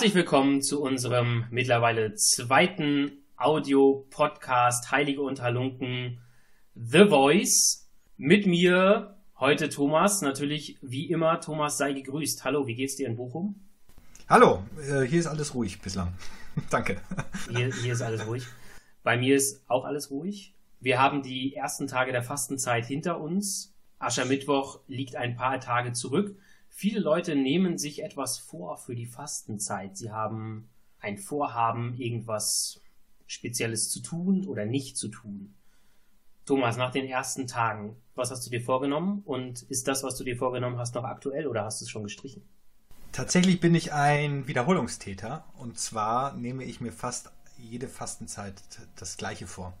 Herzlich willkommen zu unserem mittlerweile zweiten Audio-Podcast Heilige Unterlunken The Voice. Mit mir heute Thomas, natürlich wie immer. Thomas, sei gegrüßt. Hallo, wie geht's dir in Bochum? Hallo, äh, hier ist alles ruhig bislang. Danke. Hier, hier ist alles ruhig. Bei mir ist auch alles ruhig. Wir haben die ersten Tage der Fastenzeit hinter uns. Aschermittwoch liegt ein paar Tage zurück. Viele Leute nehmen sich etwas vor für die Fastenzeit. Sie haben ein Vorhaben, irgendwas Spezielles zu tun oder nicht zu tun. Thomas, nach den ersten Tagen, was hast du dir vorgenommen und ist das, was du dir vorgenommen hast, noch aktuell oder hast du es schon gestrichen? Tatsächlich bin ich ein Wiederholungstäter und zwar nehme ich mir fast jede Fastenzeit das gleiche vor.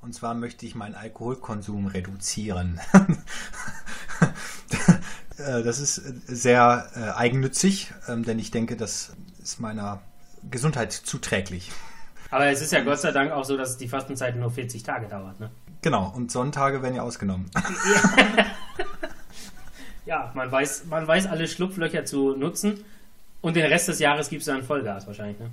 Und zwar möchte ich meinen Alkoholkonsum reduzieren. Äh, das ist sehr äh, eigennützig, ähm, denn ich denke, das ist meiner Gesundheit zuträglich. Aber es ist ja Gott sei Dank auch so, dass die Fastenzeit nur 40 Tage dauert, ne? Genau, und Sonntage werden ja ausgenommen. ja, man weiß, man weiß alle Schlupflöcher zu nutzen und den Rest des Jahres gibt es dann Vollgas wahrscheinlich, ne?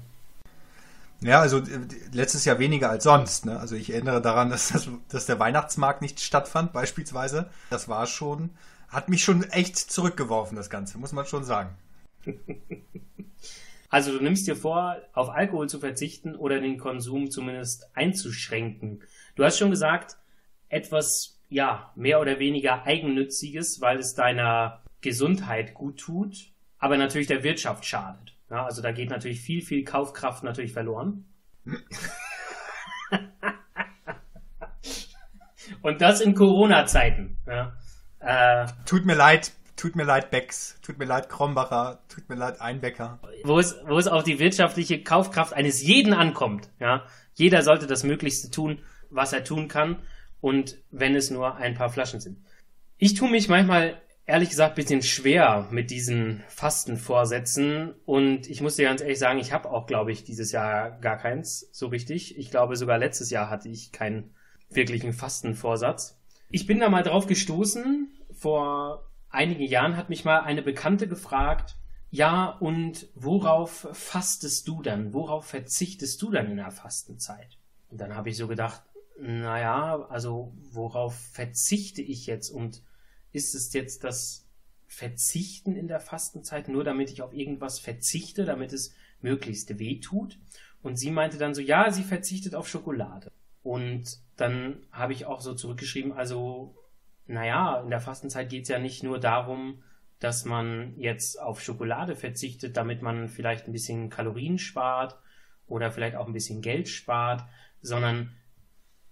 Ja, also äh, letztes Jahr weniger als sonst. Ne? Also ich erinnere daran, dass, das, dass der Weihnachtsmarkt nicht stattfand, beispielsweise. Das war schon, hat mich schon echt zurückgeworfen, das Ganze, muss man schon sagen. Also du nimmst dir vor, auf Alkohol zu verzichten oder den Konsum zumindest einzuschränken. Du hast schon gesagt, etwas, ja, mehr oder weniger eigennütziges, weil es deiner Gesundheit gut tut, aber natürlich der Wirtschaft schadet. Ja, also da geht natürlich viel, viel Kaufkraft natürlich verloren. Und das in Corona-Zeiten. Ja. Äh, tut mir leid, tut mir leid, Becks, tut mir leid, Krombacher, tut mir leid, Einbecker. Wo es, wo es auf die wirtschaftliche Kaufkraft eines jeden ankommt. Ja. Jeder sollte das Möglichste tun, was er tun kann. Und wenn es nur ein paar Flaschen sind. Ich tue mich manchmal ehrlich gesagt ein bisschen schwer mit diesen Fastenvorsätzen. Und ich muss dir ganz ehrlich sagen, ich habe auch, glaube ich, dieses Jahr gar keins so richtig. Ich glaube, sogar letztes Jahr hatte ich keinen wirklichen Fastenvorsatz. Ich bin da mal drauf gestoßen. Vor einigen Jahren hat mich mal eine Bekannte gefragt, ja, und worauf fastest du dann? Worauf verzichtest du dann in der Fastenzeit? Und dann habe ich so gedacht, naja, also worauf verzichte ich jetzt? Und ist es jetzt das Verzichten in der Fastenzeit, nur damit ich auf irgendwas verzichte, damit es möglichst weh tut? Und sie meinte dann so, ja, sie verzichtet auf Schokolade. Und dann habe ich auch so zurückgeschrieben, also, naja, in der Fastenzeit geht es ja nicht nur darum, dass man jetzt auf Schokolade verzichtet, damit man vielleicht ein bisschen Kalorien spart oder vielleicht auch ein bisschen Geld spart, sondern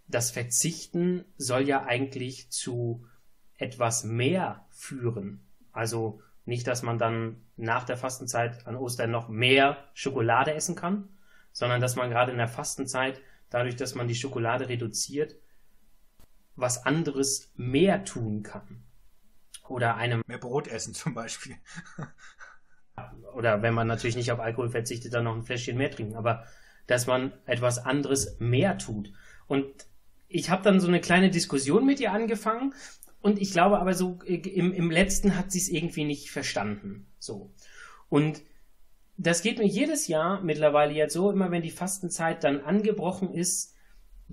das Verzichten soll ja eigentlich zu etwas mehr führen. Also nicht, dass man dann nach der Fastenzeit an Ostern noch mehr Schokolade essen kann, sondern dass man gerade in der Fastenzeit, dadurch, dass man die Schokolade reduziert, was anderes mehr tun kann. Oder einem. Mehr Brot essen zum Beispiel. oder wenn man natürlich nicht auf Alkohol verzichtet, dann noch ein Fläschchen mehr trinken. Aber dass man etwas anderes mehr tut. Und ich habe dann so eine kleine Diskussion mit ihr angefangen und ich glaube aber so, äh, im, im letzten hat sie es irgendwie nicht verstanden. So. Und das geht mir jedes Jahr mittlerweile jetzt so, immer wenn die Fastenzeit dann angebrochen ist,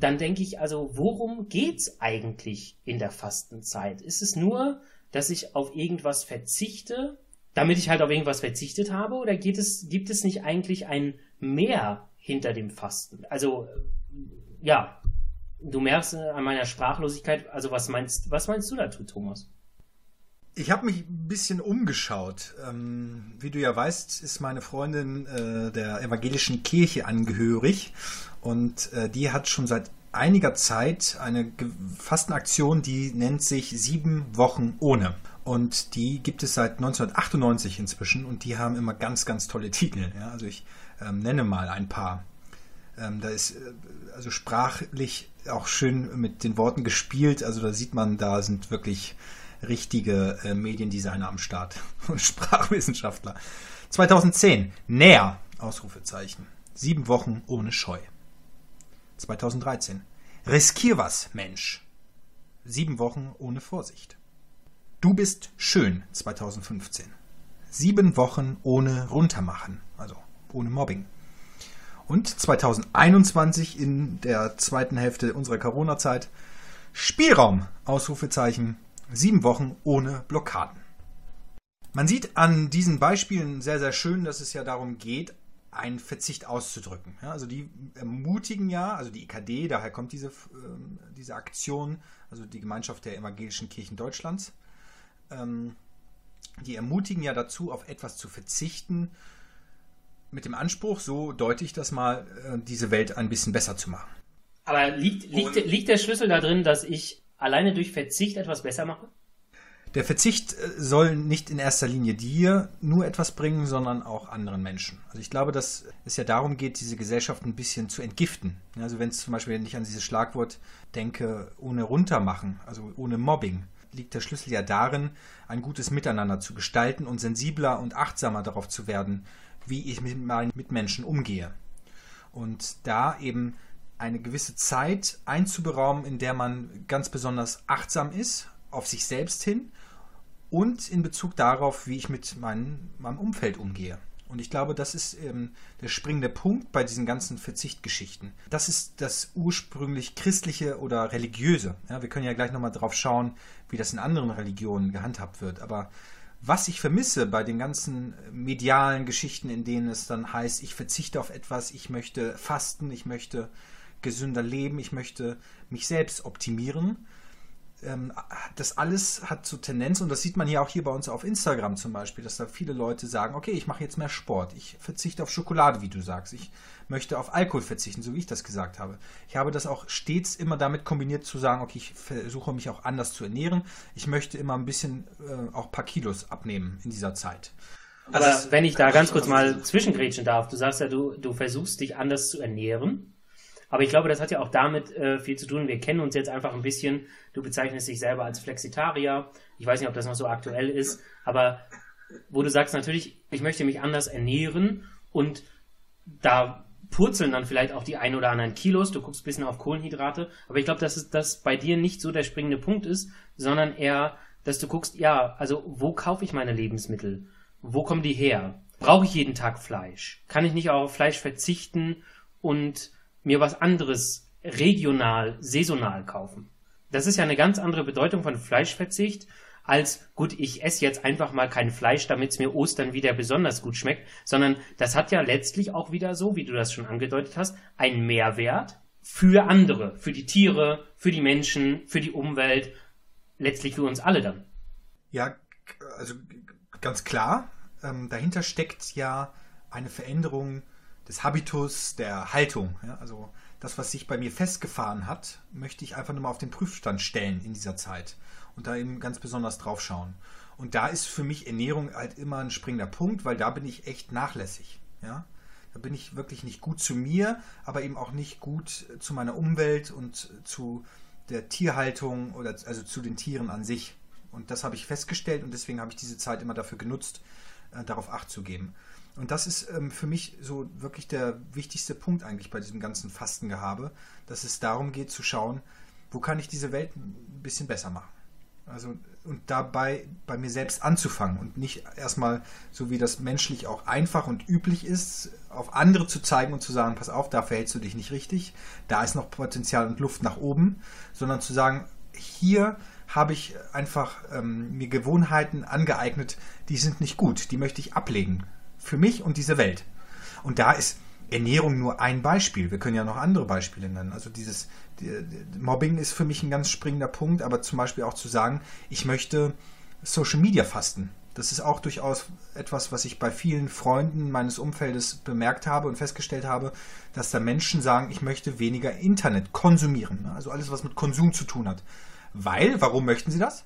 dann denke ich also, worum geht's eigentlich in der Fastenzeit? Ist es nur, dass ich auf irgendwas verzichte, damit ich halt auf irgendwas verzichtet habe, oder geht es, gibt es nicht eigentlich ein Mehr hinter dem Fasten? Also, ja, du merkst an meiner Sprachlosigkeit, also was meinst, was meinst du dazu, Thomas? Ich habe mich ein bisschen umgeschaut. Ähm, wie du ja weißt, ist meine Freundin äh, der evangelischen Kirche angehörig und äh, die hat schon seit einiger Zeit eine Fastenaktion, die nennt sich Sieben Wochen ohne. Und die gibt es seit 1998 inzwischen und die haben immer ganz, ganz tolle Titel. Ja? Also ich ähm, nenne mal ein paar. Ähm, da ist äh, also sprachlich auch schön mit den Worten gespielt. Also da sieht man, da sind wirklich richtige äh, Mediendesigner am Start und Sprachwissenschaftler. 2010, näher, Ausrufezeichen. Sieben Wochen ohne Scheu. 2013, riskier was, Mensch. Sieben Wochen ohne Vorsicht. Du bist schön, 2015. Sieben Wochen ohne runtermachen, also ohne Mobbing. Und 2021 in der zweiten Hälfte unserer Corona-Zeit Spielraum, Ausrufezeichen, sieben Wochen ohne Blockaden. Man sieht an diesen Beispielen sehr, sehr schön, dass es ja darum geht, einen Verzicht auszudrücken. Ja, also die ermutigen ja, also die IKD, daher kommt diese, äh, diese Aktion, also die Gemeinschaft der evangelischen Kirchen Deutschlands, ähm, die ermutigen ja dazu, auf etwas zu verzichten, mit dem Anspruch, so deute ich das mal, äh, diese Welt ein bisschen besser zu machen. Aber liegt, liegt, liegt der Schlüssel da drin, dass ich alleine durch Verzicht etwas besser mache? Der Verzicht äh, soll nicht in erster Linie dir nur etwas bringen, sondern auch anderen Menschen. Also ich glaube, dass es ja darum geht, diese Gesellschaft ein bisschen zu entgiften. Also wenn es zum Beispiel, wenn an dieses Schlagwort denke, ohne runtermachen, also ohne Mobbing, liegt der Schlüssel ja darin, ein gutes Miteinander zu gestalten und sensibler und achtsamer darauf zu werden, wie ich mit meinen Mitmenschen umgehe. Und da eben eine gewisse Zeit einzuberaumen, in der man ganz besonders achtsam ist, auf sich selbst hin und in Bezug darauf, wie ich mit mein, meinem Umfeld umgehe. Und ich glaube, das ist ähm, der springende Punkt bei diesen ganzen Verzichtgeschichten. Das ist das ursprünglich christliche oder religiöse. Ja, wir können ja gleich nochmal drauf schauen, wie das in anderen Religionen gehandhabt wird. Aber was ich vermisse bei den ganzen medialen Geschichten, in denen es dann heißt, ich verzichte auf etwas, ich möchte fasten, ich möchte gesünder leben, ich möchte mich selbst optimieren, ähm, das alles hat so Tendenz, und das sieht man ja auch hier bei uns auf Instagram zum Beispiel, dass da viele Leute sagen, okay, ich mache jetzt mehr Sport, ich verzichte auf Schokolade, wie du sagst, ich möchte auf Alkohol verzichten, so wie ich das gesagt habe. Ich habe das auch stets immer damit kombiniert zu sagen, okay, ich versuche mich auch anders zu ernähren, ich möchte immer ein bisschen äh, auch ein paar Kilos abnehmen in dieser Zeit. Aber ist, wenn ich da ganz kurz mal zwischengrätschen darf, du sagst ja, du, du versuchst dich anders zu ernähren. Aber ich glaube, das hat ja auch damit äh, viel zu tun. Wir kennen uns jetzt einfach ein bisschen. Du bezeichnest dich selber als Flexitarier. Ich weiß nicht, ob das noch so aktuell ist, aber wo du sagst natürlich, ich möchte mich anders ernähren und da purzeln dann vielleicht auch die ein oder anderen Kilos. Du guckst ein bisschen auf Kohlenhydrate, aber ich glaube, dass das bei dir nicht so der springende Punkt ist, sondern eher, dass du guckst, ja, also wo kaufe ich meine Lebensmittel? Wo kommen die her? Brauche ich jeden Tag Fleisch? Kann ich nicht auf Fleisch verzichten und mir was anderes regional, saisonal kaufen. Das ist ja eine ganz andere Bedeutung von Fleischverzicht als, gut, ich esse jetzt einfach mal kein Fleisch, damit es mir Ostern wieder besonders gut schmeckt, sondern das hat ja letztlich auch wieder so, wie du das schon angedeutet hast, einen Mehrwert für andere, für die Tiere, für die Menschen, für die Umwelt, letztlich für uns alle dann. Ja, also ganz klar, ähm, dahinter steckt ja eine Veränderung des Habitus, der Haltung. Ja? Also das, was sich bei mir festgefahren hat, möchte ich einfach nur mal auf den Prüfstand stellen in dieser Zeit und da eben ganz besonders drauf schauen. Und da ist für mich Ernährung halt immer ein springender Punkt, weil da bin ich echt nachlässig. Ja? Da bin ich wirklich nicht gut zu mir, aber eben auch nicht gut zu meiner Umwelt und zu der Tierhaltung oder also zu den Tieren an sich. Und das habe ich festgestellt und deswegen habe ich diese Zeit immer dafür genutzt, äh, darauf Acht zu geben. Und das ist ähm, für mich so wirklich der wichtigste Punkt eigentlich bei diesem ganzen Fastengehabe, dass es darum geht zu schauen, wo kann ich diese Welt ein bisschen besser machen. Also und dabei bei mir selbst anzufangen und nicht erstmal, so wie das menschlich auch einfach und üblich ist, auf andere zu zeigen und zu sagen, pass auf, da verhältst du dich nicht richtig, da ist noch Potenzial und Luft nach oben, sondern zu sagen, hier habe ich einfach ähm, mir Gewohnheiten angeeignet, die sind nicht gut, die möchte ich ablegen für mich und diese Welt. Und da ist Ernährung nur ein Beispiel. Wir können ja noch andere Beispiele nennen. Also dieses die, Mobbing ist für mich ein ganz springender Punkt, aber zum Beispiel auch zu sagen, ich möchte Social Media fasten. Das ist auch durchaus etwas, was ich bei vielen Freunden meines Umfeldes bemerkt habe und festgestellt habe, dass da Menschen sagen, ich möchte weniger Internet konsumieren. Also alles, was mit Konsum zu tun hat. Weil, warum möchten sie das?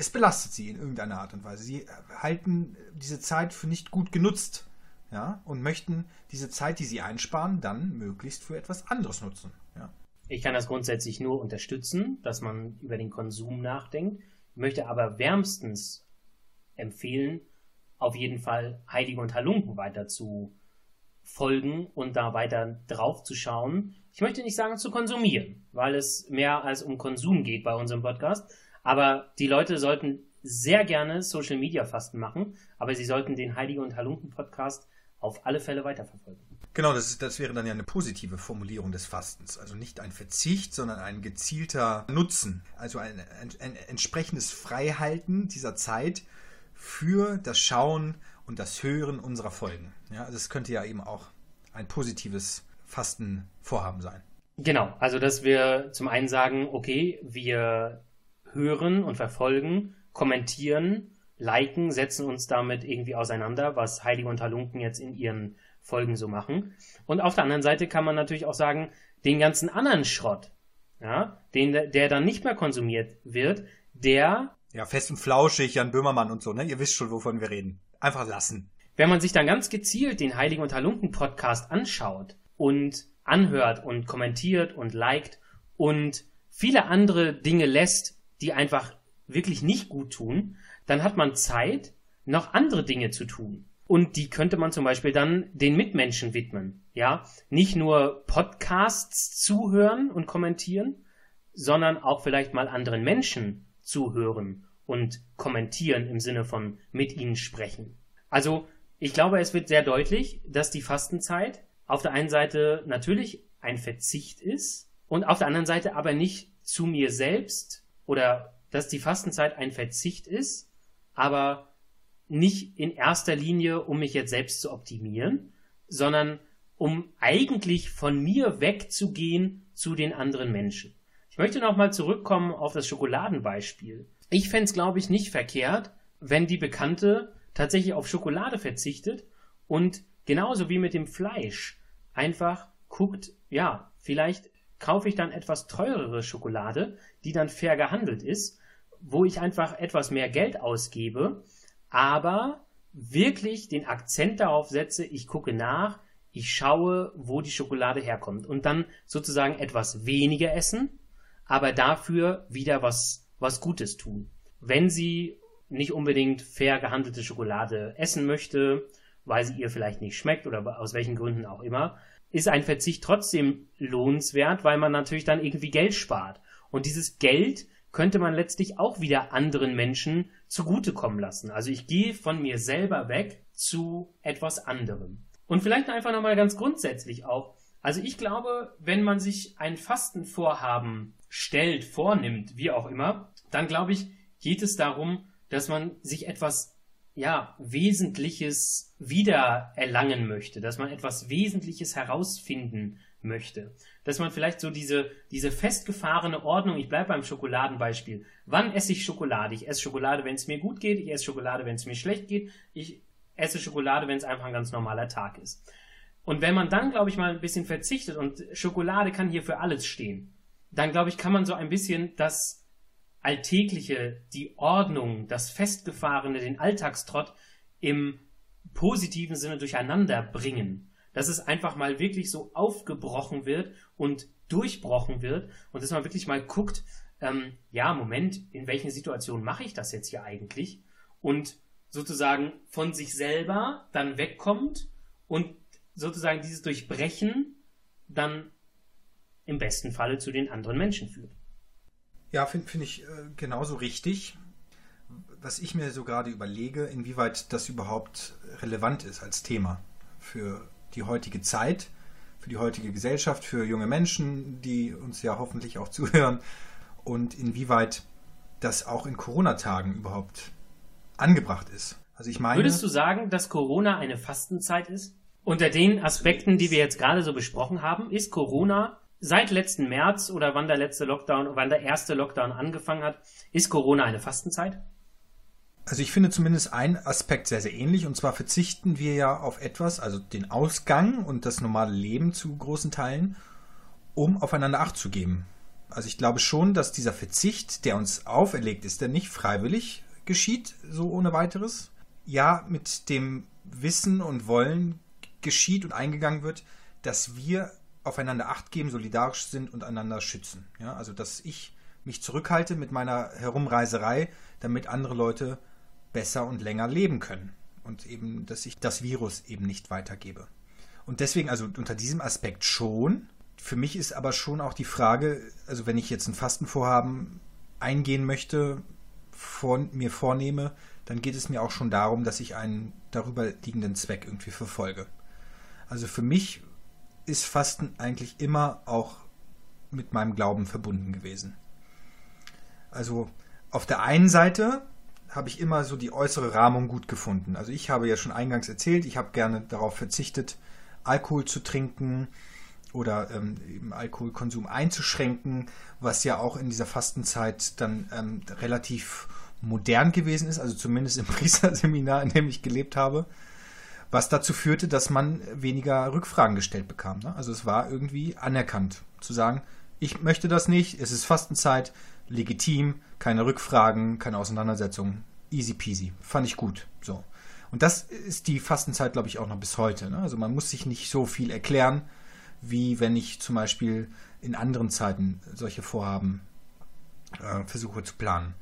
Es belastet sie in irgendeiner Art und Weise. Sie halten diese Zeit für nicht gut genutzt ja, und möchten diese Zeit, die sie einsparen, dann möglichst für etwas anderes nutzen. Ja. Ich kann das grundsätzlich nur unterstützen, dass man über den Konsum nachdenkt, möchte aber wärmstens empfehlen, auf jeden Fall Heilige und Halunken weiter zu folgen und da weiter drauf zu schauen. Ich möchte nicht sagen zu konsumieren, weil es mehr als um Konsum geht bei unserem Podcast, aber die Leute sollten sehr gerne Social Media Fasten machen, aber sie sollten den Heilige und Halunken Podcast auf alle Fälle weiterverfolgen. Genau, das, ist, das wäre dann ja eine positive Formulierung des Fastens. Also nicht ein Verzicht, sondern ein gezielter Nutzen. Also ein, ein, ein entsprechendes Freihalten dieser Zeit für das Schauen und das Hören unserer Folgen. Ja, also es könnte ja eben auch ein positives Fastenvorhaben sein. Genau, also dass wir zum einen sagen, okay, wir hören und verfolgen, kommentieren, liken, setzen uns damit irgendwie auseinander, was Heilige und Halunken jetzt in ihren Folgen so machen. Und auf der anderen Seite kann man natürlich auch sagen, den ganzen anderen Schrott, ja, den, der dann nicht mehr konsumiert wird, der. Ja, fest und flauschig, Jan Böhmermann und so, ne? Ihr wisst schon, wovon wir reden. Einfach lassen. Wenn man sich dann ganz gezielt den Heiligen und Halunken Podcast anschaut und anhört und kommentiert und liked und viele andere Dinge lässt, die einfach wirklich nicht gut tun, dann hat man Zeit, noch andere Dinge zu tun. Und die könnte man zum Beispiel dann den Mitmenschen widmen. Ja, nicht nur Podcasts zuhören und kommentieren, sondern auch vielleicht mal anderen Menschen zuhören und kommentieren im Sinne von mit ihnen sprechen. Also, ich glaube, es wird sehr deutlich, dass die Fastenzeit auf der einen Seite natürlich ein Verzicht ist und auf der anderen Seite aber nicht zu mir selbst oder dass die Fastenzeit ein Verzicht ist, aber nicht in erster Linie, um mich jetzt selbst zu optimieren, sondern um eigentlich von mir wegzugehen zu den anderen Menschen. Ich möchte nochmal zurückkommen auf das Schokoladenbeispiel. Ich fände es, glaube ich, nicht verkehrt, wenn die Bekannte tatsächlich auf Schokolade verzichtet und genauso wie mit dem Fleisch einfach guckt, ja, vielleicht kaufe ich dann etwas teurere Schokolade, die dann fair gehandelt ist, wo ich einfach etwas mehr Geld ausgebe, aber wirklich den Akzent darauf setze, ich gucke nach, ich schaue, wo die Schokolade herkommt und dann sozusagen etwas weniger essen, aber dafür wieder was, was Gutes tun. Wenn sie nicht unbedingt fair gehandelte Schokolade essen möchte, weil sie ihr vielleicht nicht schmeckt oder aus welchen Gründen auch immer, ist ein Verzicht trotzdem lohnenswert, weil man natürlich dann irgendwie Geld spart. Und dieses Geld könnte man letztlich auch wieder anderen Menschen zugutekommen lassen. Also ich gehe von mir selber weg zu etwas anderem. Und vielleicht einfach nochmal ganz grundsätzlich auch. Also ich glaube, wenn man sich ein Fastenvorhaben stellt, vornimmt, wie auch immer, dann glaube ich, geht es darum, dass man sich etwas ja, Wesentliches wiedererlangen möchte, dass man etwas Wesentliches herausfinden möchte. Dass man vielleicht so diese, diese festgefahrene Ordnung, ich bleibe beim Schokoladenbeispiel. Wann esse ich Schokolade? Ich esse Schokolade, wenn es mir gut geht, ich esse Schokolade, wenn es mir schlecht geht, ich esse Schokolade, wenn es einfach ein ganz normaler Tag ist. Und wenn man dann, glaube ich, mal ein bisschen verzichtet und Schokolade kann hier für alles stehen, dann, glaube ich, kann man so ein bisschen das Alltägliche, die Ordnung, das Festgefahrene, den Alltagstrott im positiven Sinne durcheinander bringen. Dass es einfach mal wirklich so aufgebrochen wird und durchbrochen wird und dass man wirklich mal guckt, ähm, ja, Moment, in welchen Situationen mache ich das jetzt hier eigentlich? Und sozusagen von sich selber dann wegkommt und sozusagen dieses Durchbrechen dann im besten Falle zu den anderen Menschen führt. Ja, finde find ich äh, genauso richtig. Was ich mir so gerade überlege, inwieweit das überhaupt relevant ist als Thema für die heutige Zeit, für die heutige Gesellschaft, für junge Menschen, die uns ja hoffentlich auch zuhören und inwieweit das auch in Corona-Tagen überhaupt angebracht ist. Also ich meine. Würdest du sagen, dass Corona eine Fastenzeit ist? Unter den Aspekten, die wir jetzt gerade so besprochen haben, ist Corona seit letzten März oder wann der letzte Lockdown, wann der erste Lockdown angefangen hat, ist Corona eine Fastenzeit? Also ich finde zumindest einen Aspekt sehr, sehr ähnlich. Und zwar verzichten wir ja auf etwas, also den Ausgang und das normale Leben zu großen Teilen, um aufeinander Acht zu geben. Also ich glaube schon, dass dieser Verzicht, der uns auferlegt ist, der nicht freiwillig geschieht, so ohne weiteres, ja mit dem Wissen und Wollen geschieht und eingegangen wird, dass wir aufeinander Acht geben, solidarisch sind und einander schützen. Ja, also dass ich mich zurückhalte mit meiner Herumreiserei, damit andere Leute besser und länger leben können und eben, dass ich das Virus eben nicht weitergebe. Und deswegen, also unter diesem Aspekt schon. Für mich ist aber schon auch die Frage, also wenn ich jetzt ein Fastenvorhaben eingehen möchte, vor, mir vornehme, dann geht es mir auch schon darum, dass ich einen darüber liegenden Zweck irgendwie verfolge. Also für mich ist Fasten eigentlich immer auch mit meinem Glauben verbunden gewesen. Also auf der einen Seite habe ich immer so die äußere Rahmung gut gefunden. Also ich habe ja schon eingangs erzählt, ich habe gerne darauf verzichtet, Alkohol zu trinken oder ähm, Alkoholkonsum einzuschränken, was ja auch in dieser Fastenzeit dann ähm, relativ modern gewesen ist, also zumindest im Priesterseminar, in dem ich gelebt habe, was dazu führte, dass man weniger Rückfragen gestellt bekam. Ne? Also es war irgendwie anerkannt zu sagen, ich möchte das nicht, es ist Fastenzeit, legitim, keine Rückfragen, keine Auseinandersetzungen, easy peasy. Fand ich gut. So. Und das ist die Fastenzeit, glaube ich, auch noch bis heute. Ne? Also man muss sich nicht so viel erklären, wie wenn ich zum Beispiel in anderen Zeiten solche Vorhaben äh, versuche zu planen.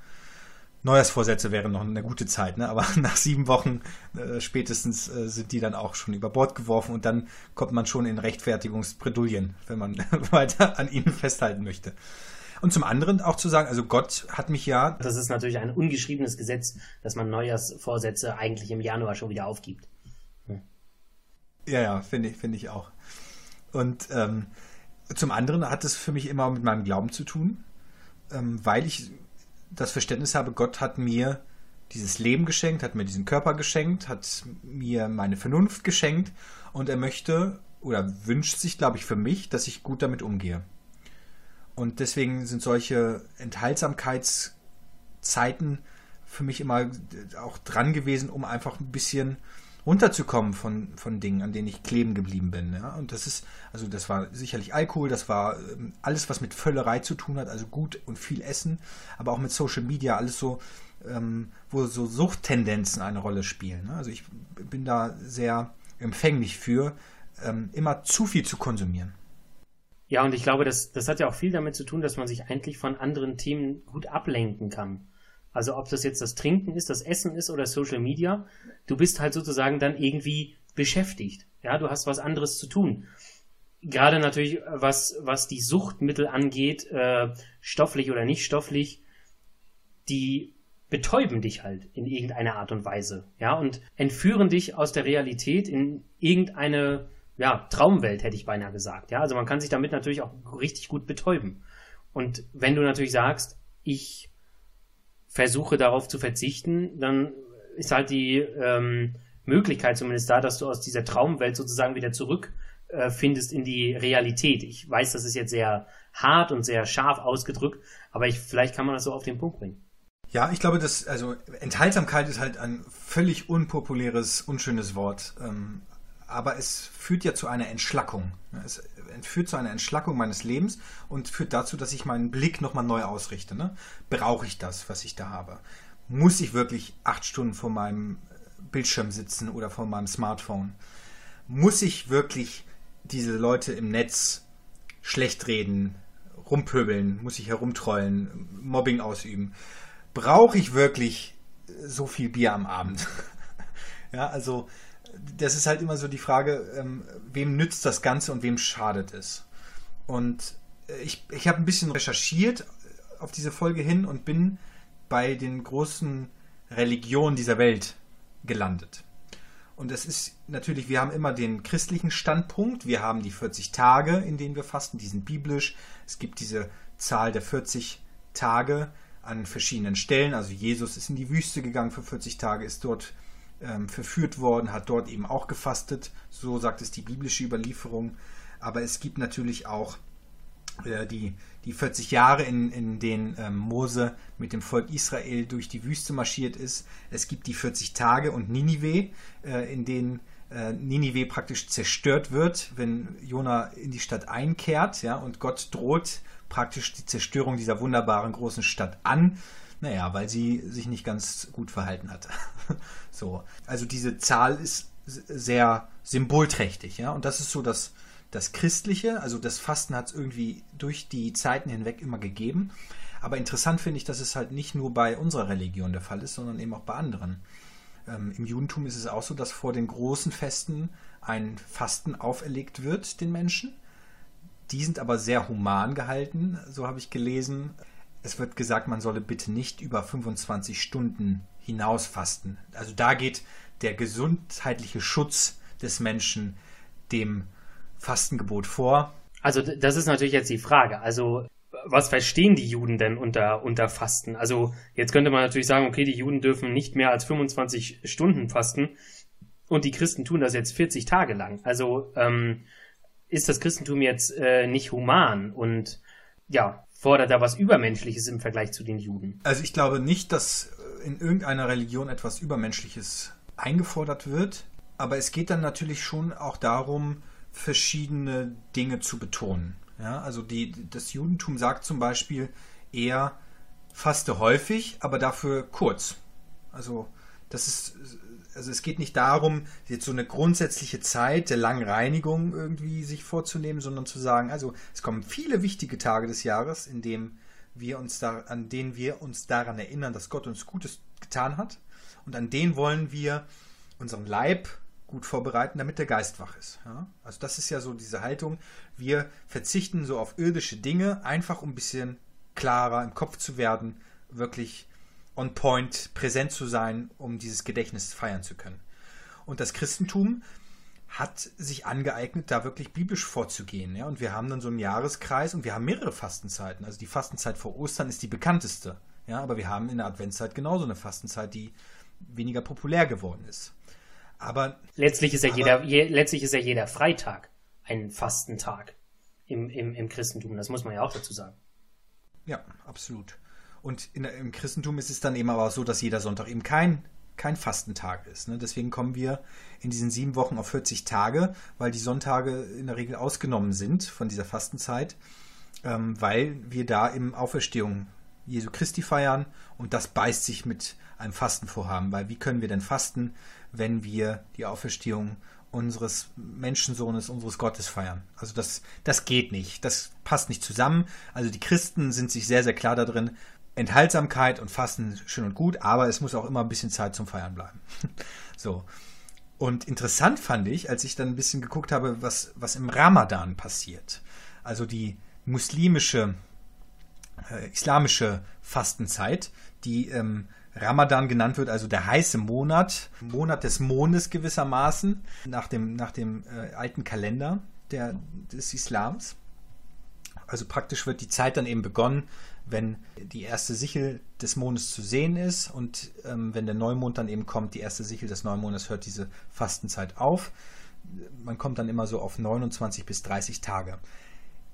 Neujahrsvorsätze wären noch eine gute Zeit, ne? aber nach sieben Wochen äh, spätestens äh, sind die dann auch schon über Bord geworfen und dann kommt man schon in Rechtfertigungsbredouillen, wenn man weiter an ihnen festhalten möchte. Und zum anderen auch zu sagen, also Gott hat mich ja. Das ist natürlich ein ungeschriebenes Gesetz, dass man Neujahrsvorsätze eigentlich im Januar schon wieder aufgibt. Hm. Ja, ja, finde ich, finde ich auch. Und ähm, zum anderen hat es für mich immer mit meinem Glauben zu tun, ähm, weil ich das Verständnis habe, Gott hat mir dieses Leben geschenkt, hat mir diesen Körper geschenkt, hat mir meine Vernunft geschenkt und er möchte oder wünscht sich, glaube ich, für mich, dass ich gut damit umgehe. Und deswegen sind solche Enthaltsamkeitszeiten für mich immer auch dran gewesen, um einfach ein bisschen runterzukommen von, von Dingen, an denen ich kleben geblieben bin. Ja? Und das ist, also das war sicherlich Alkohol, das war ähm, alles, was mit Völlerei zu tun hat, also gut und viel Essen, aber auch mit Social Media, alles so, ähm, wo so Suchttendenzen eine Rolle spielen. Ne? Also ich bin da sehr empfänglich für, ähm, immer zu viel zu konsumieren. Ja, und ich glaube, das, das hat ja auch viel damit zu tun, dass man sich eigentlich von anderen Themen gut ablenken kann. Also ob das jetzt das Trinken ist, das Essen ist oder Social Media, du bist halt sozusagen dann irgendwie beschäftigt. Ja, du hast was anderes zu tun. Gerade natürlich, was, was die Suchtmittel angeht, äh, stofflich oder nicht stofflich, die betäuben dich halt in irgendeiner Art und Weise. Ja, und entführen dich aus der Realität in irgendeine ja, Traumwelt, hätte ich beinahe gesagt. Ja, also man kann sich damit natürlich auch richtig gut betäuben. Und wenn du natürlich sagst, ich versuche darauf zu verzichten, dann ist halt die ähm, Möglichkeit zumindest da, dass du aus dieser Traumwelt sozusagen wieder zurück äh, in die Realität. Ich weiß, das ist jetzt sehr hart und sehr scharf ausgedrückt, aber ich, vielleicht kann man das so auf den Punkt bringen. Ja, ich glaube, dass, also Enthaltsamkeit ist halt ein völlig unpopuläres, unschönes Wort. Ähm, aber es führt ja zu einer Entschlackung. Es führt zu einer Entschlackung meines Lebens und führt dazu, dass ich meinen Blick nochmal neu ausrichte. Ne? Brauche ich das, was ich da habe? Muss ich wirklich acht Stunden vor meinem Bildschirm sitzen oder vor meinem Smartphone? Muss ich wirklich diese Leute im Netz schlecht reden, rumpöbeln, muss ich herumtrollen, Mobbing ausüben? Brauche ich wirklich so viel Bier am Abend? ja, also das ist halt immer so die Frage, ähm, wem nützt das Ganze und wem schadet es? Und äh, ich, ich habe ein bisschen recherchiert auf diese Folge hin und bin bei den großen Religionen dieser Welt gelandet. Und es ist natürlich, wir haben immer den christlichen Standpunkt, wir haben die 40 Tage, in denen wir fasten, die sind biblisch. Es gibt diese Zahl der 40 Tage an verschiedenen Stellen. Also Jesus ist in die Wüste gegangen für 40 Tage, ist dort ähm, verführt worden, hat dort eben auch gefastet. So sagt es die biblische Überlieferung. Aber es gibt natürlich auch äh, die, die 40 Jahre, in, in denen ähm, Mose mit dem Volk Israel durch die Wüste marschiert ist. Es gibt die 40 Tage und Ninive, äh, in denen äh, Ninive praktisch zerstört wird, wenn Jona in die Stadt einkehrt, ja, und Gott droht praktisch die Zerstörung dieser wunderbaren großen Stadt an. Naja, weil sie sich nicht ganz gut verhalten hat. so. Also diese Zahl ist sehr symbolträchtig, ja. Und das ist so das, das Christliche, also das Fasten hat es irgendwie durch die Zeiten hinweg immer gegeben. Aber interessant finde ich, dass es halt nicht nur bei unserer Religion der Fall ist, sondern eben auch bei anderen. Ähm, Im Judentum ist es auch so, dass vor den großen Festen ein Fasten auferlegt wird den Menschen. Die sind aber sehr human gehalten, so habe ich gelesen es wird gesagt, man solle bitte nicht über 25 Stunden hinaus fasten. Also da geht der gesundheitliche Schutz des Menschen dem Fastengebot vor? Also das ist natürlich jetzt die Frage. Also was verstehen die Juden denn unter, unter Fasten? Also jetzt könnte man natürlich sagen, okay, die Juden dürfen nicht mehr als 25 Stunden fasten und die Christen tun das jetzt 40 Tage lang. Also ähm, ist das Christentum jetzt äh, nicht human und ja, fordert da was Übermenschliches im Vergleich zu den Juden? Also ich glaube nicht, dass in irgendeiner Religion etwas Übermenschliches eingefordert wird, aber es geht dann natürlich schon auch darum, verschiedene Dinge zu betonen. Ja, also die, das Judentum sagt zum Beispiel eher faste häufig, aber dafür kurz. Also das ist, also es geht nicht darum, jetzt so eine grundsätzliche Zeit der langen Reinigung irgendwie sich vorzunehmen, sondern zu sagen, also es kommen viele wichtige Tage des Jahres, in dem wir uns da, an denen wir uns daran erinnern, dass Gott uns Gutes getan hat. Und an denen wollen wir unseren Leib gut vorbereiten, damit der Geist wach ist. Ja? Also das ist ja so diese Haltung. Wir verzichten so auf irdische Dinge, einfach um ein bisschen klarer im Kopf zu werden, wirklich on point präsent zu sein, um dieses Gedächtnis feiern zu können. Und das Christentum hat sich angeeignet, da wirklich biblisch vorzugehen. Ja? Und wir haben dann so einen Jahreskreis und wir haben mehrere Fastenzeiten. Also die Fastenzeit vor Ostern ist die bekannteste. Ja? Aber wir haben in der Adventszeit genauso eine Fastenzeit, die weniger populär geworden ist. Aber letztlich ist ja jeder, je, letztlich ist ja jeder Freitag ein Fastentag im, im, im Christentum. Das muss man ja auch dazu sagen. Ja, absolut. Und in, im Christentum ist es dann eben aber auch so, dass jeder Sonntag eben kein, kein Fastentag ist. Ne? Deswegen kommen wir in diesen sieben Wochen auf 40 Tage, weil die Sonntage in der Regel ausgenommen sind von dieser Fastenzeit, ähm, weil wir da im Auferstehung Jesu Christi feiern und das beißt sich mit einem Fastenvorhaben, weil wie können wir denn fasten, wenn wir die Auferstehung unseres Menschensohnes, unseres Gottes feiern. Also das, das geht nicht. Das passt nicht zusammen. Also die Christen sind sich sehr, sehr klar da drin. Enthaltsamkeit und Fasten schön und gut, aber es muss auch immer ein bisschen Zeit zum Feiern bleiben. so. Und interessant fand ich, als ich dann ein bisschen geguckt habe, was, was im Ramadan passiert. Also die muslimische, äh, islamische Fastenzeit, die ähm, Ramadan genannt wird, also der heiße Monat, Monat des Mondes gewissermaßen, nach dem, nach dem äh, alten Kalender der, des Islams. Also praktisch wird die Zeit dann eben begonnen, wenn die erste Sichel des Mondes zu sehen ist und ähm, wenn der Neumond dann eben kommt, die erste Sichel des Neumondes hört diese Fastenzeit auf. Man kommt dann immer so auf 29 bis 30 Tage.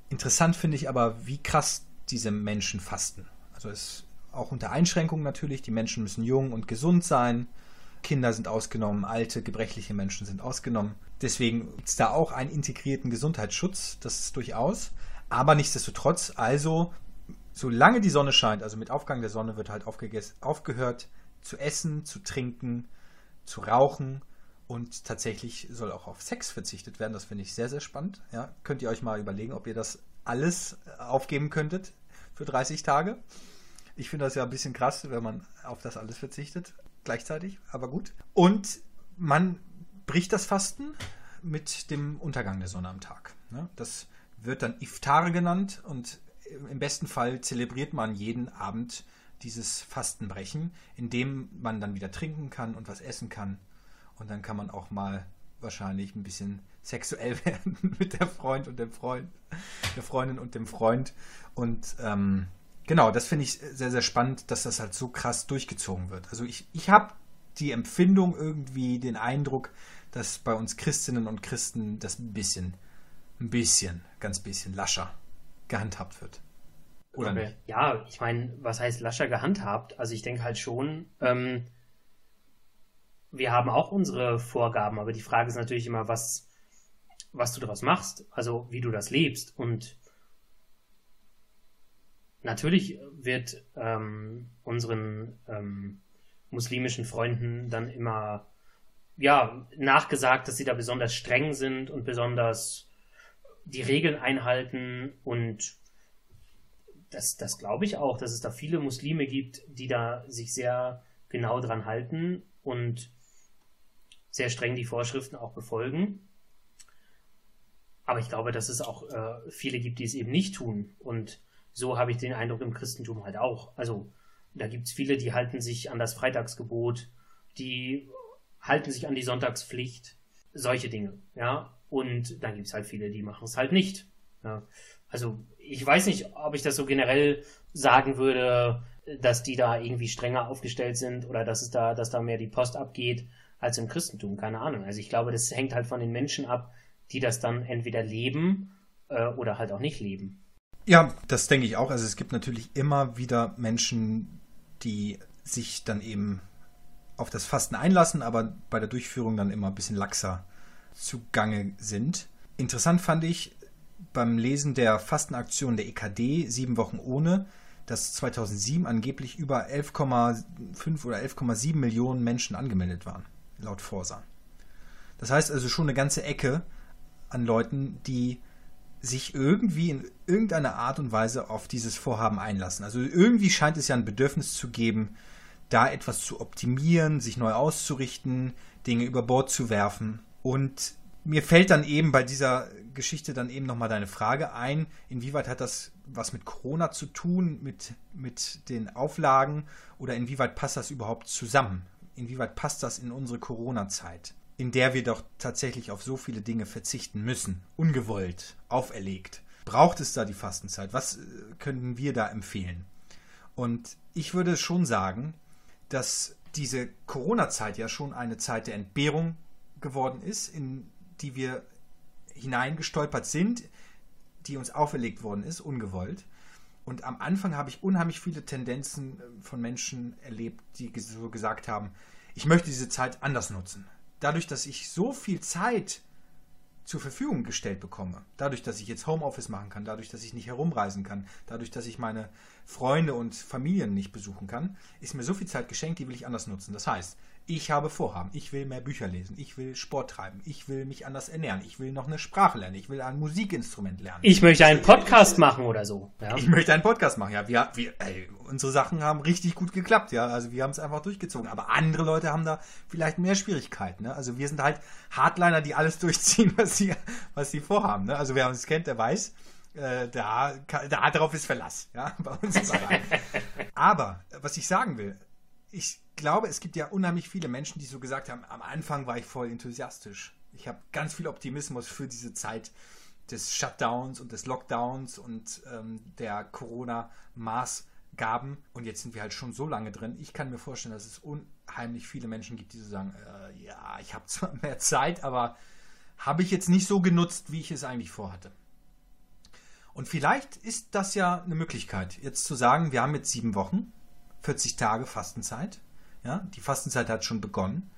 Interessant finde ich aber, wie krass diese Menschen fasten. Also es auch unter Einschränkungen natürlich. Die Menschen müssen jung und gesund sein. Kinder sind ausgenommen, alte, gebrechliche Menschen sind ausgenommen. Deswegen gibt es da auch einen integrierten Gesundheitsschutz, das ist durchaus. Aber nichtsdestotrotz, also solange die Sonne scheint, also mit Aufgang der Sonne wird halt aufgehört zu essen, zu trinken, zu rauchen und tatsächlich soll auch auf Sex verzichtet werden. Das finde ich sehr, sehr spannend. Ja, könnt ihr euch mal überlegen, ob ihr das alles aufgeben könntet für 30 Tage. Ich finde das ja ein bisschen krass, wenn man auf das alles verzichtet, gleichzeitig, aber gut. Und man bricht das Fasten mit dem Untergang der Sonne am Tag. Ne? Das wird dann Iftar genannt und im besten Fall zelebriert man jeden Abend dieses Fastenbrechen, indem man dann wieder trinken kann und was essen kann. Und dann kann man auch mal wahrscheinlich ein bisschen sexuell werden mit der Freund und dem Freund, der Freundin und dem Freund. Und ähm, Genau, das finde ich sehr, sehr spannend, dass das halt so krass durchgezogen wird. Also ich, ich habe die Empfindung irgendwie, den Eindruck, dass bei uns Christinnen und Christen das ein bisschen, ein bisschen, ganz bisschen lascher gehandhabt wird. Oder okay. nicht? Ja, ich meine, was heißt lascher gehandhabt? Also ich denke halt schon, ähm, wir haben auch unsere Vorgaben, aber die Frage ist natürlich immer, was, was du daraus machst, also wie du das lebst. Und natürlich wird ähm, unseren ähm, muslimischen Freunden dann immer ja nachgesagt, dass sie da besonders streng sind und besonders die Regeln einhalten und das, das glaube ich auch, dass es da viele Muslime gibt, die da sich sehr genau dran halten und sehr streng die Vorschriften auch befolgen. Aber ich glaube, dass es auch äh, viele gibt, die es eben nicht tun. Und so habe ich den Eindruck im Christentum halt auch. Also da gibt es viele, die halten sich an das Freitagsgebot, die halten sich an die Sonntagspflicht, solche Dinge, ja. Und dann gibt es halt viele, die machen es halt nicht. Ja. Also ich weiß nicht, ob ich das so generell sagen würde, dass die da irgendwie strenger aufgestellt sind oder dass es da, dass da mehr die Post abgeht als im Christentum. Keine Ahnung. Also ich glaube, das hängt halt von den Menschen ab, die das dann entweder leben äh, oder halt auch nicht leben. Ja, das denke ich auch. Also es gibt natürlich immer wieder Menschen, die sich dann eben auf das Fasten einlassen, aber bei der Durchführung dann immer ein bisschen laxer zugange sind. Interessant fand ich beim Lesen der Fastenaktion der EKD, sieben Wochen ohne, dass 2007 angeblich über 11,5 oder 11,7 Millionen Menschen angemeldet waren, laut Forsa. Das heißt also schon eine ganze Ecke an Leuten, die sich irgendwie in irgendeiner Art und Weise auf dieses Vorhaben einlassen. Also irgendwie scheint es ja ein Bedürfnis zu geben, da etwas zu optimieren, sich neu auszurichten, Dinge über Bord zu werfen. Und mir fällt dann eben bei dieser Geschichte dann eben nochmal deine Frage ein, inwieweit hat das was mit Corona zu tun, mit, mit den Auflagen oder inwieweit passt das überhaupt zusammen? Inwieweit passt das in unsere Corona-Zeit? in der wir doch tatsächlich auf so viele Dinge verzichten müssen, ungewollt, auferlegt. Braucht es da die Fastenzeit? Was äh, könnten wir da empfehlen? Und ich würde schon sagen, dass diese Corona-Zeit ja schon eine Zeit der Entbehrung geworden ist, in die wir hineingestolpert sind, die uns auferlegt worden ist, ungewollt. Und am Anfang habe ich unheimlich viele Tendenzen äh, von Menschen erlebt, die so gesagt haben, ich möchte diese Zeit anders nutzen dadurch, dass ich so viel Zeit zur Verfügung gestellt bekomme, dadurch, dass ich jetzt Homeoffice machen kann, dadurch, dass ich nicht herumreisen kann, dadurch, dass ich meine Freunde und Familien nicht besuchen kann, ist mir so viel Zeit geschenkt, die will ich anders nutzen. Das heißt, ich habe Vorhaben, ich will mehr Bücher lesen, ich will Sport treiben, ich will mich anders ernähren, ich will noch eine Sprache lernen, ich will ein Musikinstrument lernen. Ich möchte einen Podcast machen oder so. Ja. Ich möchte einen Podcast machen, ja. Wir, wir, ey, unsere Sachen haben richtig gut geklappt, ja. Also wir haben es einfach durchgezogen. Aber andere Leute haben da vielleicht mehr Schwierigkeiten. Ne? Also wir sind halt Hardliner, die alles durchziehen, was sie, was sie vorhaben. Ne? Also wer uns kennt, der weiß, äh, da, da darauf ist Verlass, ja, bei uns ist Aber was ich sagen will, ich glaube, es gibt ja unheimlich viele Menschen, die so gesagt haben, am Anfang war ich voll enthusiastisch. Ich habe ganz viel Optimismus für diese Zeit des Shutdowns und des Lockdowns und ähm, der Corona-Maßgaben. Und jetzt sind wir halt schon so lange drin. Ich kann mir vorstellen, dass es unheimlich viele Menschen gibt, die so sagen, äh, ja, ich habe zwar mehr Zeit, aber habe ich jetzt nicht so genutzt, wie ich es eigentlich vorhatte. Und vielleicht ist das ja eine Möglichkeit, jetzt zu sagen, wir haben jetzt sieben Wochen 40 Tage Fastenzeit. Ja, die Fastenzeit hat schon begonnen.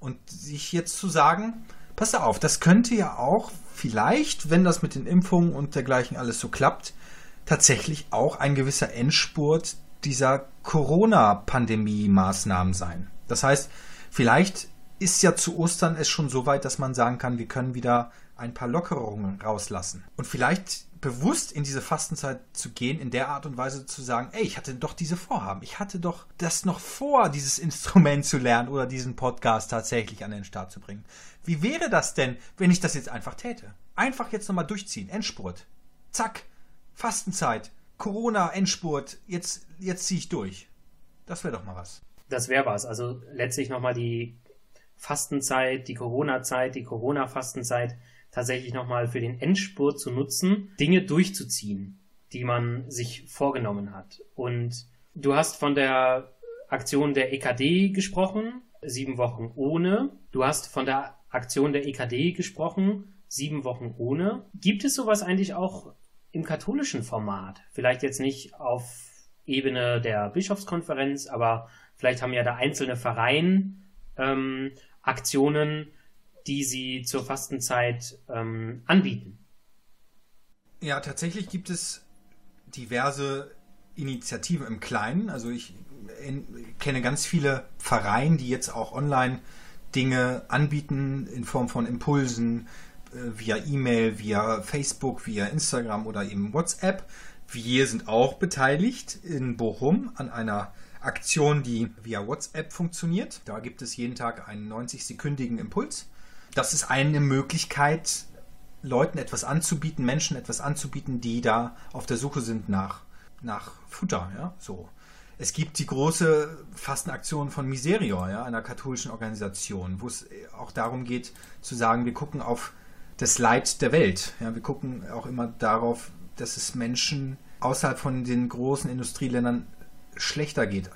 Und sich jetzt zu sagen, pass auf, das könnte ja auch vielleicht, wenn das mit den Impfungen und dergleichen alles so klappt, tatsächlich auch ein gewisser Endspurt dieser Corona-Pandemie-Maßnahmen sein. Das heißt, vielleicht ist ja zu Ostern es schon so weit, dass man sagen kann, wir können wieder ein paar Lockerungen rauslassen. Und vielleicht bewusst in diese Fastenzeit zu gehen, in der Art und Weise zu sagen, ey, ich hatte doch diese Vorhaben. Ich hatte doch das noch vor, dieses Instrument zu lernen oder diesen Podcast tatsächlich an den Start zu bringen. Wie wäre das denn, wenn ich das jetzt einfach täte? Einfach jetzt nochmal durchziehen. Endspurt. Zack. Fastenzeit. Corona, Endspurt. Jetzt, jetzt ziehe ich durch. Das wäre doch mal was. Das wäre was. Also letztlich nochmal die Fastenzeit, die Corona-Zeit, die Corona-Fastenzeit tatsächlich nochmal für den Endspurt zu nutzen, Dinge durchzuziehen, die man sich vorgenommen hat. Und du hast von der Aktion der EKD gesprochen, sieben Wochen ohne. Du hast von der Aktion der EKD gesprochen, sieben Wochen ohne. Gibt es sowas eigentlich auch im katholischen Format? Vielleicht jetzt nicht auf Ebene der Bischofskonferenz, aber vielleicht haben ja da einzelne Vereine ähm, Aktionen, die sie zur Fastenzeit ähm, anbieten. Ja, tatsächlich gibt es diverse Initiativen im Kleinen. Also ich in, kenne ganz viele Vereine, die jetzt auch online Dinge anbieten in Form von Impulsen äh, via E-Mail, via Facebook, via Instagram oder eben WhatsApp. Wir sind auch beteiligt in Bochum an einer Aktion, die via WhatsApp funktioniert. Da gibt es jeden Tag einen 90-sekündigen Impuls das ist eine Möglichkeit, Leuten etwas anzubieten, Menschen etwas anzubieten, die da auf der Suche sind nach, nach Futter. Ja? So. Es gibt die große Fastenaktion von Miserior, ja, einer katholischen Organisation, wo es auch darum geht zu sagen, wir gucken auf das Leid der Welt. Ja, wir gucken auch immer darauf, dass es Menschen außerhalb von den großen Industrieländern schlechter geht,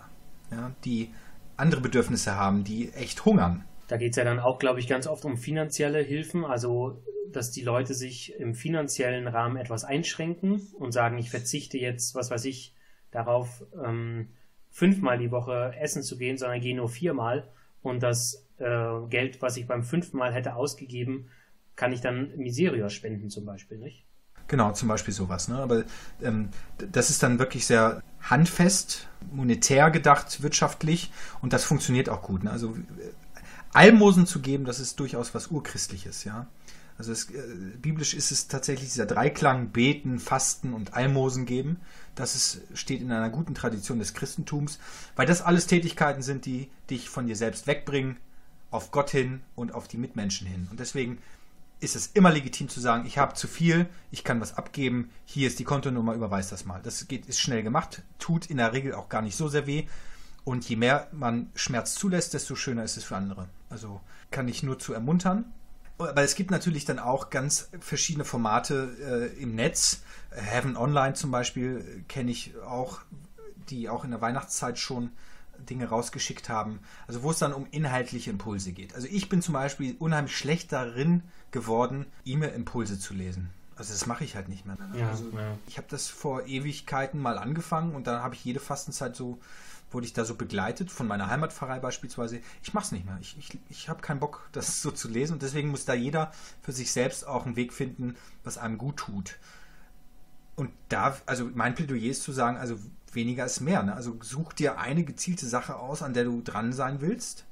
ja, die andere Bedürfnisse haben, die echt hungern. Da geht es ja dann auch, glaube ich, ganz oft um finanzielle Hilfen, also dass die Leute sich im finanziellen Rahmen etwas einschränken und sagen, ich verzichte jetzt, was weiß ich, darauf, ähm, fünfmal die Woche essen zu gehen, sondern gehe nur viermal und das äh, Geld, was ich beim fünften Mal hätte ausgegeben, kann ich dann Miserior spenden zum Beispiel, nicht? Genau, zum Beispiel sowas. Ne? Aber ähm, das ist dann wirklich sehr handfest, monetär gedacht, wirtschaftlich und das funktioniert auch gut. Ne? Also äh, Almosen zu geben, das ist durchaus was Urchristliches, ja. Also es, äh, biblisch ist es tatsächlich dieser Dreiklang Beten, Fasten und Almosen geben. Das ist, steht in einer guten Tradition des Christentums, weil das alles Tätigkeiten sind, die dich von dir selbst wegbringen, auf Gott hin und auf die Mitmenschen hin. Und deswegen ist es immer legitim zu sagen, ich habe zu viel, ich kann was abgeben, hier ist die Kontonummer, überweis das mal. Das geht, ist schnell gemacht, tut in der Regel auch gar nicht so sehr weh. Und je mehr man Schmerz zulässt, desto schöner ist es für andere. Also kann ich nur zu ermuntern. Aber es gibt natürlich dann auch ganz verschiedene Formate äh, im Netz. Heaven Online zum Beispiel kenne ich auch, die auch in der Weihnachtszeit schon Dinge rausgeschickt haben. Also wo es dann um inhaltliche Impulse geht. Also ich bin zum Beispiel unheimlich schlecht darin geworden, E-Mail-Impulse zu lesen. Also das mache ich halt nicht mehr. Ja, also ja. Ich habe das vor Ewigkeiten mal angefangen und dann habe ich jede Fastenzeit so, wurde ich da so begleitet von meiner Heimatpfarrei beispielsweise. Ich mache es nicht mehr. Ich, ich, ich habe keinen Bock, das so zu lesen und deswegen muss da jeder für sich selbst auch einen Weg finden, was einem gut tut. Und da, also mein Plädoyer ist zu sagen, also weniger ist mehr. Ne? Also such dir eine gezielte Sache aus, an der du dran sein willst.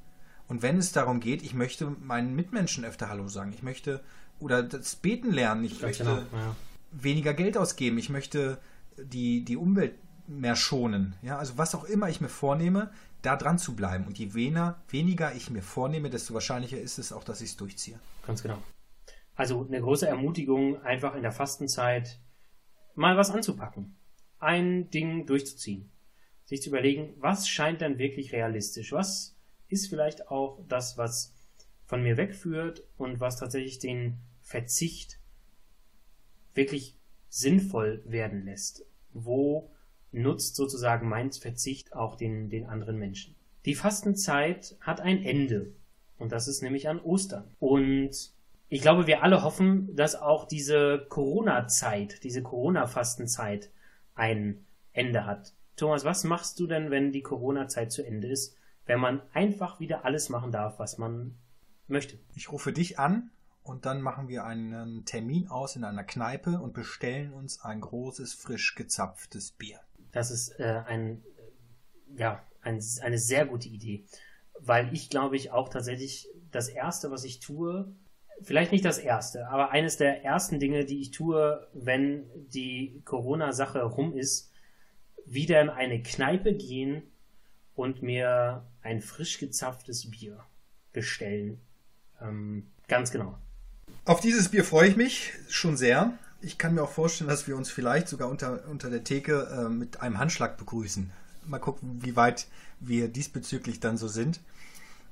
Und wenn es darum geht, ich möchte meinen Mitmenschen öfter Hallo sagen, ich möchte oder das Beten lernen, ich Ganz möchte genau, ja. weniger Geld ausgeben, ich möchte die, die Umwelt mehr schonen. Ja, also was auch immer ich mir vornehme, da dran zu bleiben. Und je weniger, weniger ich mir vornehme, desto wahrscheinlicher ist es auch, dass ich es durchziehe. Ganz genau. Also eine große Ermutigung, einfach in der Fastenzeit mal was anzupacken ein Ding durchzuziehen. Sich zu überlegen, was scheint dann wirklich realistisch? Was ist vielleicht auch das, was von mir wegführt und was tatsächlich den Verzicht wirklich sinnvoll werden lässt? Wo nutzt sozusagen mein Verzicht auch den, den anderen Menschen? Die Fastenzeit hat ein Ende. Und das ist nämlich an Ostern. Und ich glaube, wir alle hoffen, dass auch diese Corona-Zeit, diese Corona-Fastenzeit ein Ende hat. Thomas, was machst du denn, wenn die Corona-Zeit zu Ende ist, wenn man einfach wieder alles machen darf, was man möchte? Ich rufe dich an und dann machen wir einen Termin aus in einer Kneipe und bestellen uns ein großes, frisch gezapftes Bier. Das ist äh, ein, ja, ein, eine sehr gute Idee, weil ich glaube ich auch tatsächlich das Erste, was ich tue, vielleicht nicht das erste, aber eines der ersten Dinge, die ich tue, wenn die Corona-Sache rum ist, wieder in eine Kneipe gehen und mir ein frisch gezapftes Bier bestellen. Ähm, ganz genau. Auf dieses Bier freue ich mich schon sehr. Ich kann mir auch vorstellen, dass wir uns vielleicht sogar unter, unter der Theke äh, mit einem Handschlag begrüßen. Mal gucken, wie weit wir diesbezüglich dann so sind.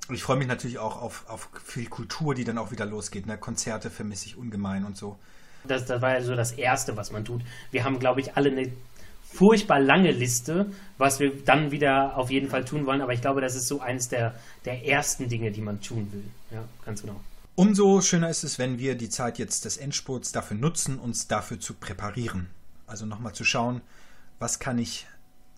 Und ich freue mich natürlich auch auf, auf viel Kultur, die dann auch wieder losgeht. Ne? Konzerte vermisse ich ungemein und so. Das, das war ja so das Erste, was man tut. Wir haben, glaube ich, alle eine furchtbar lange Liste, was wir dann wieder auf jeden Fall tun wollen. Aber ich glaube, das ist so eines der, der ersten Dinge, die man tun will. Ja, ganz genau. Umso schöner ist es, wenn wir die Zeit jetzt des Endspurts dafür nutzen, uns dafür zu präparieren. Also nochmal zu schauen, was kann ich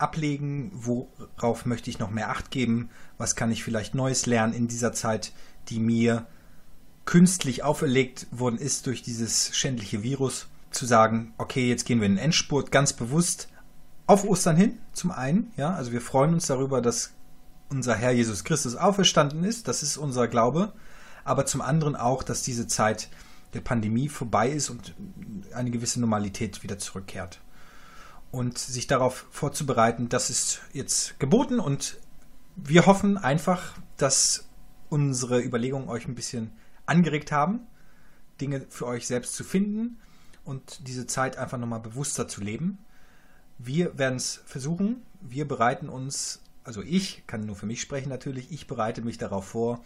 ablegen, worauf möchte ich noch mehr Acht geben, was kann ich vielleicht Neues lernen in dieser Zeit, die mir künstlich auferlegt worden ist durch dieses schändliche Virus, zu sagen, okay, jetzt gehen wir in den Endspurt ganz bewusst auf Ostern hin, zum einen, ja, also wir freuen uns darüber, dass unser Herr Jesus Christus auferstanden ist, das ist unser Glaube, aber zum anderen auch, dass diese Zeit der Pandemie vorbei ist und eine gewisse Normalität wieder zurückkehrt und sich darauf vorzubereiten, das ist jetzt geboten und wir hoffen einfach, dass unsere Überlegungen euch ein bisschen angeregt haben, Dinge für euch selbst zu finden und diese Zeit einfach nochmal bewusster zu leben. Wir werden es versuchen. wir bereiten uns, also ich kann nur für mich sprechen natürlich, ich bereite mich darauf vor,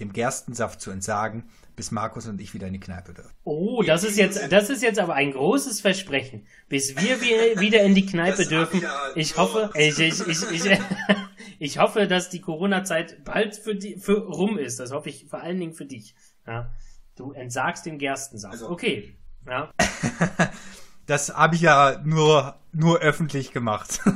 dem Gerstensaft zu entsagen, bis Markus und ich wieder in die Kneipe dürfen. Oh, das ist jetzt, das ist jetzt aber ein großes Versprechen. Bis wir wieder in die Kneipe das dürfen. Ich hoffe, ich, ich, ich, ich, ich hoffe, dass die Corona-Zeit bald für die, für rum ist. Das hoffe ich vor allen Dingen für dich. Ja. Du entsagst den Gerstensaft. Also, okay. Ja. das habe ich ja nur, nur öffentlich gemacht.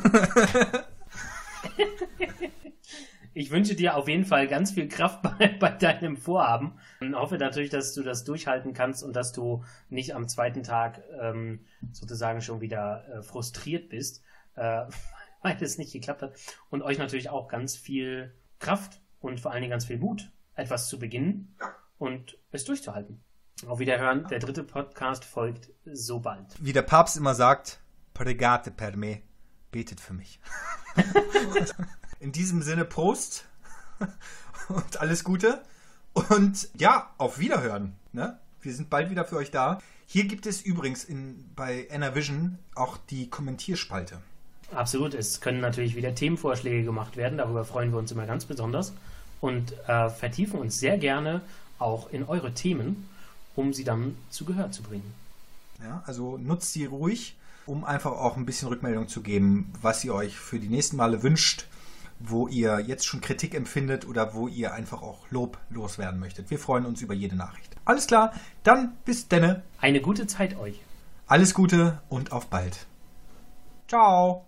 ich wünsche dir auf jeden Fall ganz viel Kraft bei, bei deinem Vorhaben und hoffe natürlich, dass du das durchhalten kannst und dass du nicht am zweiten Tag ähm, sozusagen schon wieder äh, frustriert bist, äh, weil es nicht geklappt hat. Und euch natürlich auch ganz viel Kraft und vor allen Dingen ganz viel Mut, etwas zu beginnen und es durchzuhalten. Auf Wiederhören, der dritte Podcast folgt so bald. Wie der Papst immer sagt, pregate per me, betet für mich. In diesem Sinne, Prost und alles Gute. Und ja, auf Wiederhören. Ne? Wir sind bald wieder für euch da. Hier gibt es übrigens in, bei Vision auch die Kommentierspalte. Absolut. Es können natürlich wieder Themenvorschläge gemacht werden. Darüber freuen wir uns immer ganz besonders. Und äh, vertiefen uns sehr gerne auch in eure Themen, um sie dann zu Gehör zu bringen. Ja, also nutzt sie ruhig, um einfach auch ein bisschen Rückmeldung zu geben, was ihr euch für die nächsten Male wünscht wo ihr jetzt schon Kritik empfindet oder wo ihr einfach auch Lob loswerden möchtet. Wir freuen uns über jede Nachricht. Alles klar, dann bis denne. Eine gute Zeit euch. Alles Gute und auf bald. Ciao.